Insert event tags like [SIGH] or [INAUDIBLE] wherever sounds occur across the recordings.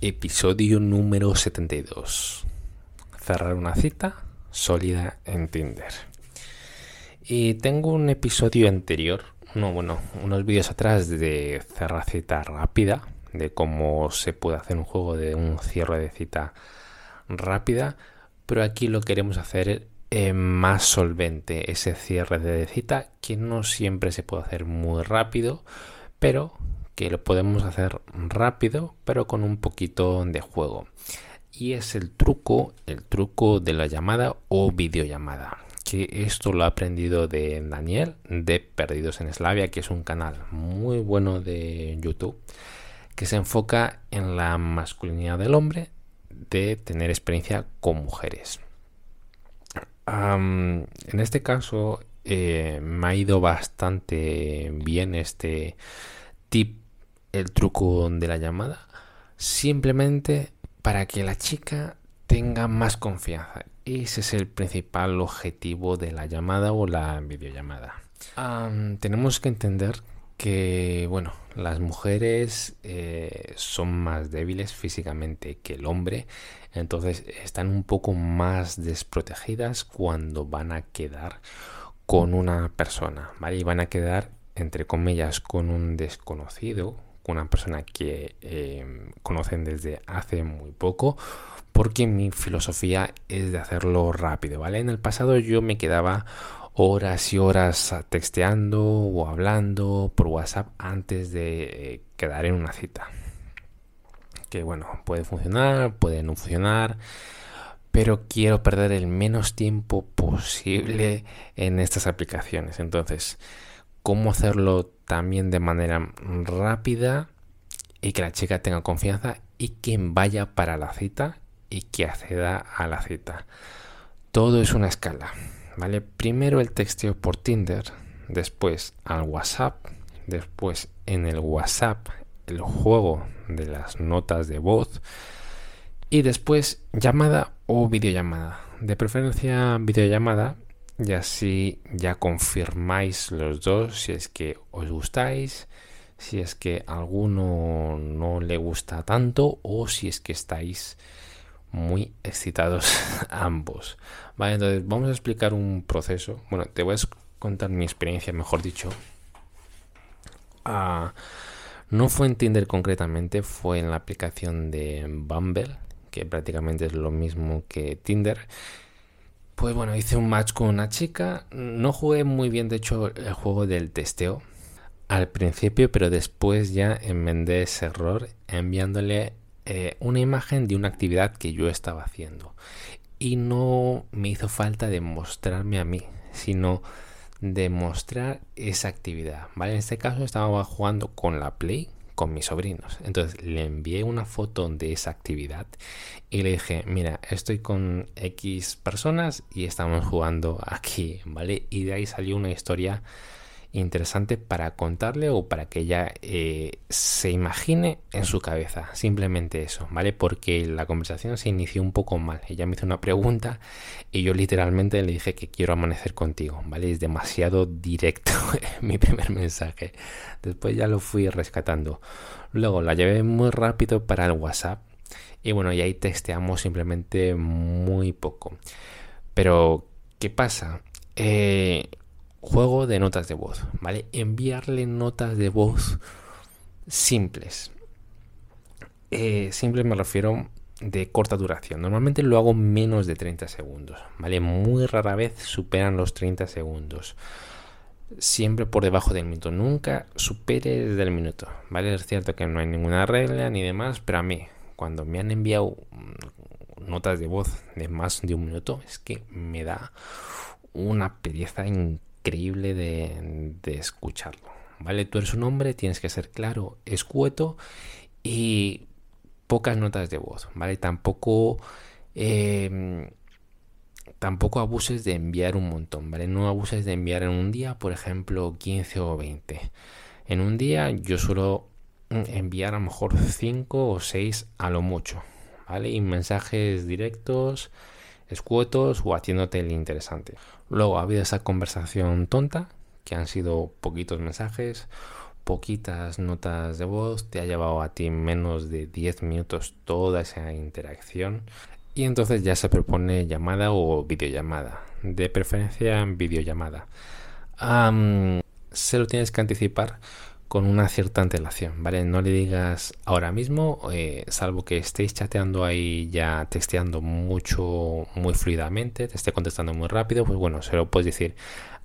Episodio número 72. Cerrar una cita sólida en Tinder. Y tengo un episodio anterior, no, bueno, unos vídeos atrás de cerrar cita rápida, de cómo se puede hacer un juego de un cierre de cita rápida, pero aquí lo queremos hacer eh, más solvente, ese cierre de cita que no siempre se puede hacer muy rápido, pero que lo podemos hacer rápido pero con un poquito de juego. Y es el truco el truco de la llamada o videollamada que esto lo he aprendido de Daniel de Perdidos en Eslavia que es un canal muy bueno de YouTube que se enfoca en la masculinidad del hombre de tener experiencia con mujeres. En este caso eh, me ha ido bastante bien este tip el truco de la llamada simplemente para que la chica tenga más confianza. Ese es el principal objetivo de la llamada o la videollamada. tenemos que entender que, bueno, las mujeres eh, son más débiles físicamente que el hombre, entonces están un poco más desprotegidas cuando van a quedar con una persona, ¿vale? Y van a quedar, entre comillas, con un desconocido, una persona que em, conocen desde hace muy poco porque mi filosofía es de hacerlo rápido, ¿vale? En el pasado yo me quedaba horas y horas texteando o hablando por WhatsApp antes de eh, quedar en una cita. Que bueno, puede funcionar, puede no funcionar, pero quiero perder el menos tiempo posible en estas aplicaciones. Entonces, ¿cómo hacerlo también de manera rápida y que la chica tenga confianza y que vaya para la cita y que acceda a la cita. Todo es una escala, ¿vale? Primero el texteo por Tinder, después al WhatsApp, después en el WhatsApp el juego de las notas de voz y después llamada o videollamada. De preferencia videollamada y así ya confirmáis los dos si es que os gustáis, si es que alguno no le gusta tanto o si es que estáis muy excitados [LAUGHS] ambos. Vale, entonces vamos a explicar un proceso. Bueno, te voy a contar mi experiencia, mejor dicho. Ah, no fue en Tinder concretamente, fue en la aplicación de Bumble, que prácticamente es lo mismo que Tinder. Pues bueno, hice un match con una chica. No jugué muy bien, de hecho, el juego del testeo al principio, pero después ya enmendé ese error enviándole eh, una imagen de una actividad que yo estaba haciendo. Y no me hizo falta demostrarme a mí, sino demostrar esa actividad. ¿vale? En este caso estaba jugando con la Play con mis sobrinos. Entonces le envié una foto de esa actividad y le dije, mira, estoy con X personas y estamos jugando aquí, ¿vale? Y de ahí salió una historia interesante para contarle o para que ella eh, se imagine en su cabeza. Simplemente eso, ¿vale? Porque la conversación se inició un poco mal. Ella me hizo una pregunta y yo literalmente le dije que quiero amanecer contigo, ¿vale? Es demasiado directo [LAUGHS] mi primer mensaje. Después ya lo fui rescatando. Luego la llevé muy rápido para el WhatsApp y bueno, y ahí testeamos simplemente muy poco. Pero, ¿qué pasa? Eh, juego de notas de voz, ¿vale? Enviarle notas de voz simples. Eh, simple me refiero de corta duración. Normalmente lo hago menos de 30 segundos, ¿vale? Muy rara vez superan los 30 segundos. Siempre por debajo del minuto. Nunca supere del minuto, ¿vale? Es cierto que no hay ninguna regla ni demás, pero a mí, cuando me han enviado notas de voz de más de un minuto, es que me da una pereza increíble increíble de, escucharlo. ¿Vale? Tú eres un hombre, tienes que ser claro, escueto y pocas notas de voz, ¿vale? Tampoco em, tampoco abuses de enviar un montón, ¿vale? No abuses de enviar en un día, por ejemplo, 15 o 20. En un día yo suelo enviar a lo mejor 5 o 6 a lo mucho, ¿vale? Y mensajes directos, escuetos o haciéndote el interesante. Luego ha habido esa conversación tonta, que han sido poquitos mensajes, poquitas notas de voz, te ha llevado a ti menos de 10 minutos toda esa interacción y entonces ya se propone llamada o videollamada, de preferencia videollamada. se lo tienes que anticipar con una cierta antelación, ¿vale? No le digas ahora mismo, eh, salvo que estéis chateando ahí ya texteando mucho, muy fluidamente, te esté contestando muy rápido, pues bueno, se lo puedes decir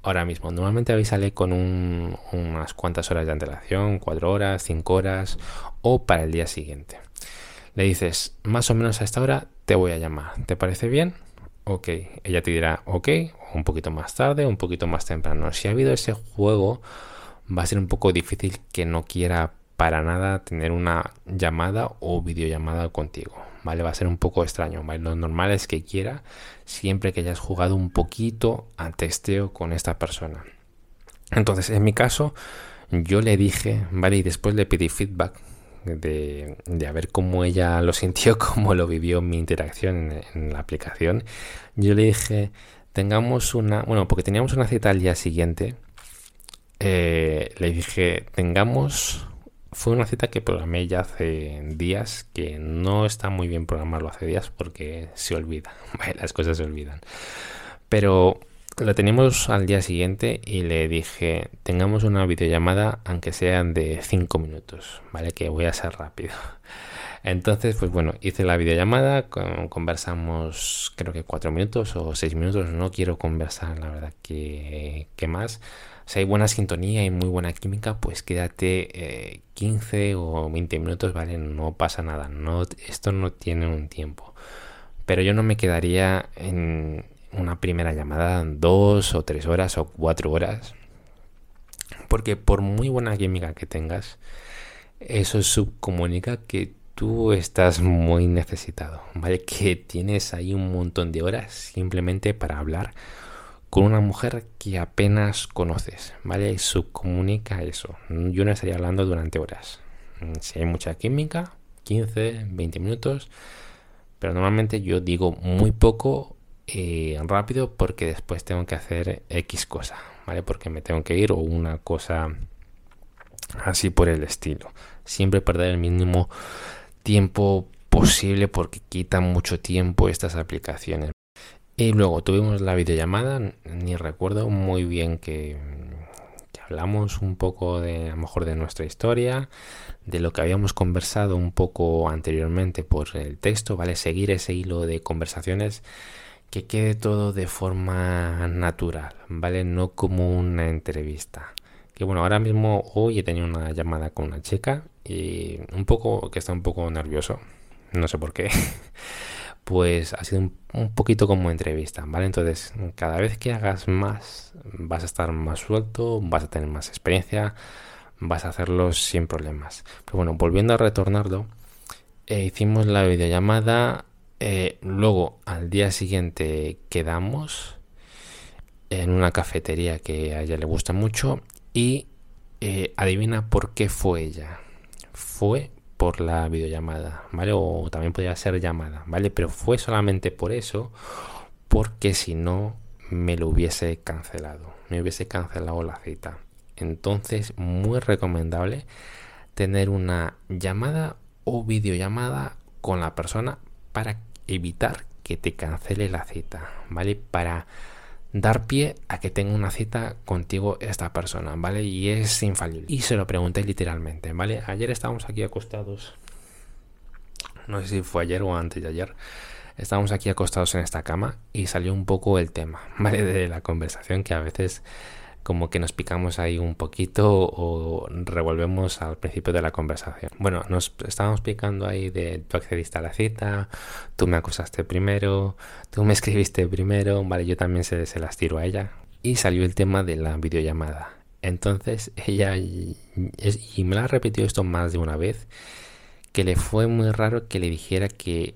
ahora mismo. Normalmente habéis sale con unas cuantas horas de antelación, cuatro horas, cinco horas o para el día siguiente. Le dices, más o menos a esta hora te voy a llamar, ¿te parece bien? Ok, ella te dirá ok, un poquito más tarde, un poquito más temprano. Si ha habido ese juego va a ser un poco difícil que no quiera para nada tener una llamada o videollamada contigo, ¿vale? Va a ser un poco extraño. Lo normal es que quiera siempre que hayas jugado un poquito a testeo con esta persona. Entonces, en mi caso, yo le dije, ¿vale? Y después le pedí feedback de, de a ver cómo ella lo [LAUGHS] sintió, cómo lo vivió mi interacción en, en la aplicación. Yo le dije, tengamos una, bueno, porque teníamos una cita al día siguiente, eh, le dije, tengamos... Fue una cita que programé ya hace días, que no está muy bien programarlo hace días porque se olvida, [LAUGHS] las cosas se olvidan. Pero lo teníamos al día siguiente y le dije, tengamos una videollamada aunque sean de 5 minutos, ¿vale? Que voy a ser rápido. [LAUGHS] Entonces, pues bueno, hice la videollamada, conversamos creo que 4 minutos o 6 minutos, no quiero conversar, la verdad que, que más si hay buena sintonía y muy buena química, pues quédate 15 eh, o 20 minutos, ¿vale? No pasa nada, esto no tiene un tiempo. Pero yo no me quedaría en una primera llamada dos o tres horas o cuatro horas. Porque por muy buena química que tengas, eso subcomunica que tú estás muy necesitado, ¿vale? Que tienes ahí un montón de horas simplemente para hablar con una mujer que apenas conoces, ¿vale? Y subcomunica eso. Yo no estaría hablando durante horas. Mm, si hay mucha química, 15, 20 minutos, pero normalmente yo digo muy poco eh, rápido porque después tengo que hacer X cosa, ¿vale? Porque me tengo que ir o una cosa así por el estilo. Siempre perder el mínimo tiempo posible porque quitan mucho tiempo estas aplicaciones. Y luego tuvimos la videollamada, ni recuerdo muy bien que, hablamos un poco de a lo mejor de nuestra historia, de lo que habíamos conversado un poco anteriormente por el texto, ¿vale? Seguir ese hilo de conversaciones que quede todo de forma natural, ¿vale? No como una entrevista. Que bueno, ahora mismo hoy he tenido una llamada con una chica y un poco que está un poco nervioso, no sé por qué. [LAUGHS] pues ha sido un, poquito como entrevista, ¿vale? Entonces, cada vez que hagas más, vas a estar más suelto, vas a tener más experiencia, vas a hacerlo sin problemas. Pero bueno, volviendo a retornarlo, eh, hicimos la videollamada, eh, luego al día siguiente quedamos en una cafetería que a ella le gusta mucho y eh, adivina por qué fue ella. Fue por la videollamada, ¿vale? O también podría ser llamada, ¿vale? Pero fue solamente por eso, porque si no me lo hubiese cancelado, me hubiese cancelado la cita. Entonces, muy recomendable tener una llamada o videollamada con la persona para evitar que te cancele la cita, ¿vale? Para dar pie a que tenga una cita contigo esta persona, ¿vale? Y es infalible. Y se lo pregunté literalmente, ¿vale? Ayer estábamos aquí acostados, no sé si fue ayer o antes de ayer, estábamos aquí acostados en esta cama y salió un poco el tema, [LAUGHS] ¿vale? De la conversación que a veces como que nos picamos ahí un poquito o revolvemos al principio de la conversación. Bueno, nos estábamos picando ahí de tú accediste a la cita, tú me acusaste primero, tú me [LAUGHS] escribiste primero, vale, yo también se, se las tiro a ella. Y salió el tema de la videollamada. Entonces [LAUGHS] ella, y, y me la ha repetido esto más de una vez, que le fue muy raro que le dijera que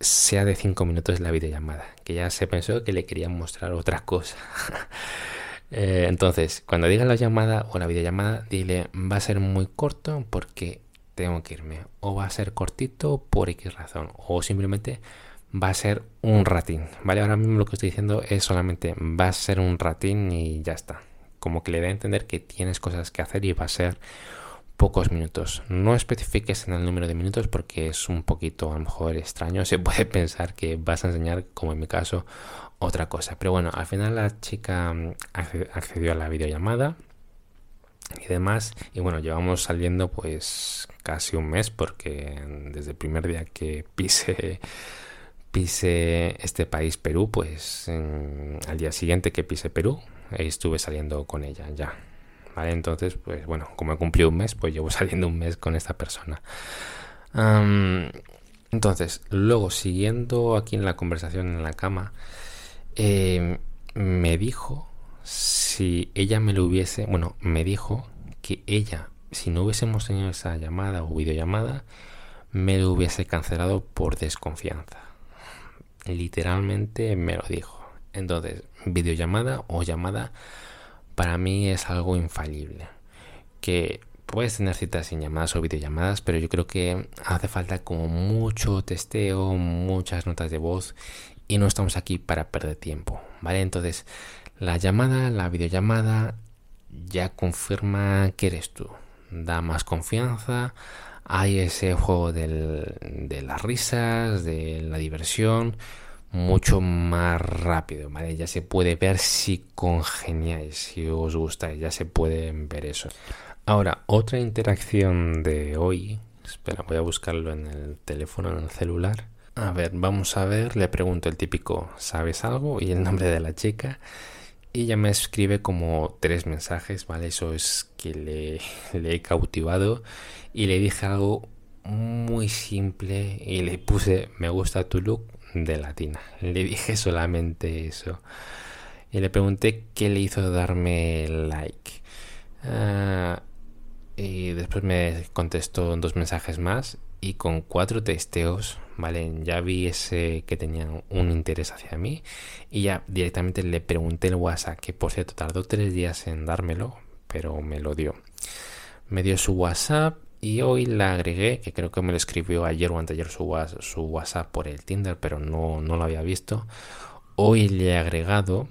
sea de 5 minutos la videollamada, que ya se pensó que le quería mostrar otra cosa. [LAUGHS] Eh, entonces, cuando diga la llamada o la videollamada, dile va a ser muy corto porque tengo que irme. O va a ser cortito por X razón. O simplemente va a ser un ratín. ¿Vale? Ahora mismo lo que estoy diciendo es solamente va a ser un ratín y ya está. como que le da a entender que tienes cosas que hacer y va a ser pocos minutos. No especifiques en el número de minutos porque es un poquito a lo mejor extraño. Se puede [LAUGHS] pensar que vas a enseñar, como en mi caso, otra cosa. Pero bueno, al final la chica mm, accedió a la videollamada y demás. Y bueno, llevamos saliendo pues casi un mes porque desde el primer día que [LAUGHS] pise pise este país Perú, pues al día siguiente que pise Perú, estuve saliendo con ella ya. Entonces, pues bueno, como he cumplido un mes, pues llevo [LAUGHS] saliendo un mes con esta persona. entonces, luego siguiendo aquí en la conversación en la cama, eh, me dijo si ella me lo hubiese, bueno, me dijo que ella, si no hubiésemos tenido esa llamada o videollamada, me lo hubiese cancelado por desconfianza. Literalmente me lo dijo. Entonces, videollamada o llamada para mí es algo infalible. Que puedes tener citas sin llamadas o videollamadas, pero yo creo que hace falta como mucho testeo, muchas notas de voz y no estamos aquí para perder tiempo, ¿vale? Entonces, la llamada, la videollamada ya confirma que eres tú. Da más confianza, hay ese juego de las risas, de la diversión, mucho más rápido, ¿vale? Ya se puede ver si congeniáis, si os gusta, ya se puede ver eso. Ahora, otra interacción de hoy, espera, voy a buscarlo en el teléfono, en el celular. A ver, vamos a ver, le pregunto el típico, ¿sabes algo? Y el nombre de la chica. Y ella me escribe como tres mensajes, ¿vale? Eso es que le he cautivado. Y le dije algo muy simple y le puse, me gusta tu look de latina. Le dije solamente eso. Y le pregunté qué le hizo darme like. Ah, y después me contestó dos mensajes más y con cuatro testeos, ¿vale? Ya vi ese que tenía un interés hacia mí y ya directamente le pregunté el WhatsApp, que por cierto tardó tres días en dármelo, pero me lo dio. Me dio su WhatsApp y hoy la agregué, que creo que me lo escribió ayer o anteayer su, su WhatsApp por el Tinder, pero no, no lo había visto. Hoy le he agregado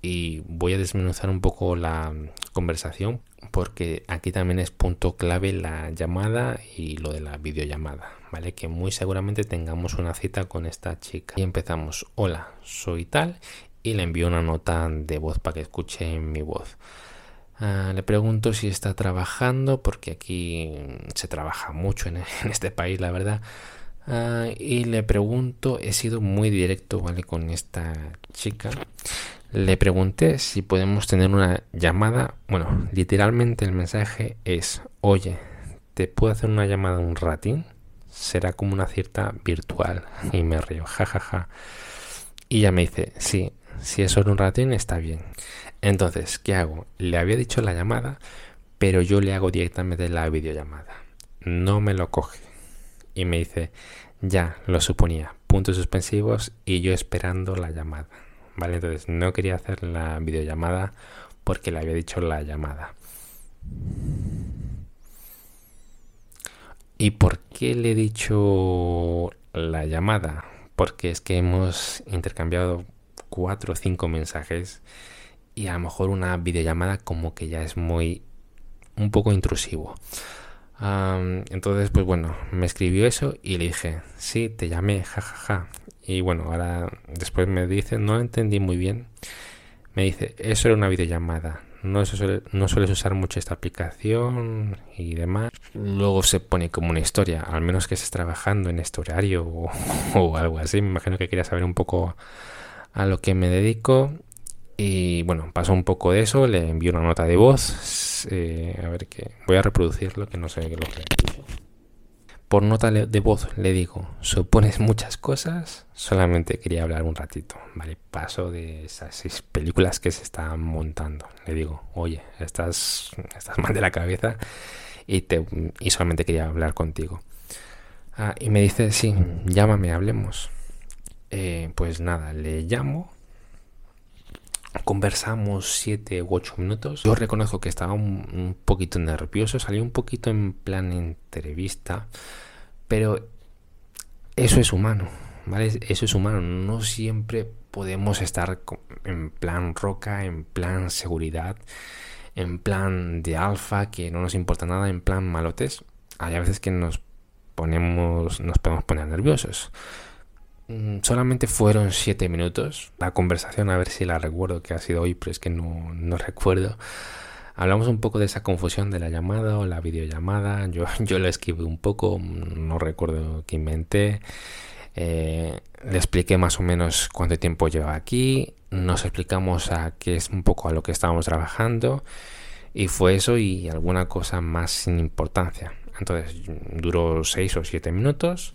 y voy a desmenuzar un poco la conversación porque aquí también es punto clave la llamada y lo de la videollamada, ¿vale? Que muy seguramente tengamos una cita con esta chica. Y empezamos, hola, soy tal, y le envío una nota de voz para que escuche mi voz. Ah, le pregunto si está trabajando, porque aquí se trabaja mucho [LAUGHS] en, este país, la verdad. Ah, y le pregunto, he sido muy directo, ¿vale? Con esta chica. Le pregunté si podemos tener una llamada. Bueno, literalmente el mensaje es, oye, ¿te puedo hacer una llamada un ratín? Será como una cierta virtual. [LAUGHS] Y me río, jajaja. Ja, ja. Y ella me dice, sí, si es solo un ratín está bien. Entonces, ¿qué hago? Le había dicho la llamada, pero yo le hago directamente la videollamada. No me lo coge. Y me dice, ya, lo suponía. Puntos suspensivos y yo esperando la llamada. ¿vale? Entonces no quería hacer la videollamada porque le había dicho la llamada. ¿Y por qué le he dicho la llamada? Porque es que hemos intercambiado cuatro o cinco mensajes y a lo mejor una videollamada como que ya es muy un poco intrusivo. entonces, pues bueno, me escribió eso y le dije, sí, te llamé, jajaja. Y bueno, ahora después me dice, no entendí muy bien. Me dice, eso era una videollamada. No, no sueles usar mucho esta aplicación y demás. Luego se pone como una historia, al menos que estés trabajando en este horario o, [LAUGHS] algo así. Me imagino que quería saber un poco a lo que me dedico. Y bueno, pasó un poco de eso, le envío una nota de voz. Eh, a ver qué. Voy a reproducirlo, que no sé qué lo que por nota de voz le digo, supones muchas cosas, solamente quería hablar un ratito, ¿vale? Paso de esas seis películas que se están montando. Le digo, oye, estás, estás mal de la cabeza y, te, y solamente quería hablar contigo. Ah, y me dice, sí, llámame, hablemos. Eh, pues nada, le llamo Conversamos siete u ocho minutos. Yo reconozco que estaba un, poquito nervioso, salí un poquito en plan entrevista, pero eso es humano, ¿vale? Eso es humano, no siempre podemos estar en plan roca, en plan seguridad, en plan de alfa, que no nos importa nada, en plan malotes. Hay veces que nos ponemos, nos podemos poner nerviosos. Mm, solamente fueron siete minutos. La conversación, a ver si la recuerdo que ha sido hoy, pero es que no, no [LAUGHS] recuerdo. Hablamos un poco de esa confusión de la llamada o la videollamada. Yo, [LAUGHS] yo lo escribí un poco, no recuerdo qué inventé. Eh, le expliqué más o menos cuánto tiempo lleva aquí. Nos explicamos a qué es un poco a lo que estábamos trabajando. Y fue eso y alguna cosa más sin importancia. Entonces duró seis o siete minutos.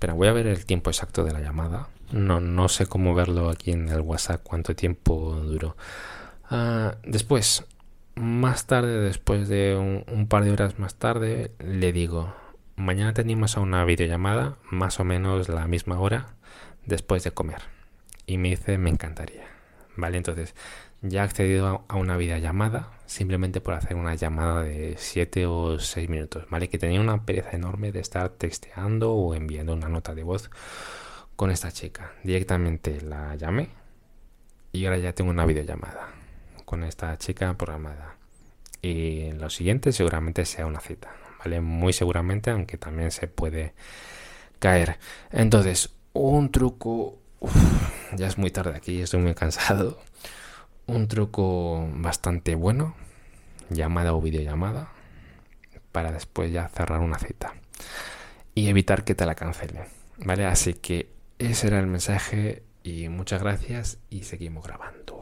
Espera, voy a ver el tiempo exacto de la llamada. No, no sé cómo verlo aquí en el WhatsApp cuánto tiempo duró. Ah, después más tarde, después de un, par de horas más tarde, le digo, mañana tenemos a una videollamada, más o menos la misma hora, después de comer. Y me dice, me encantaría. Vale, entonces ya he accedido a una videollamada simplemente por hacer una llamada de 7 o 6 minutos. Vale, que tenía una pereza enorme de estar texteando o enviando una nota de voz con esta chica. Directamente la llamé y ahora ya tengo una videollamada con esta chica programada. Y lo siguiente seguramente sea una cita, ¿vale? Muy seguramente, aunque también se puede caer. Entonces, un truco... ya es muy tarde aquí, estoy muy cansado. Un truco bastante bueno, llamada o videollamada, para después ya cerrar una cita. Y evitar que te la cancelen, ¿vale? Así que ese era el mensaje y muchas gracias y seguimos grabando.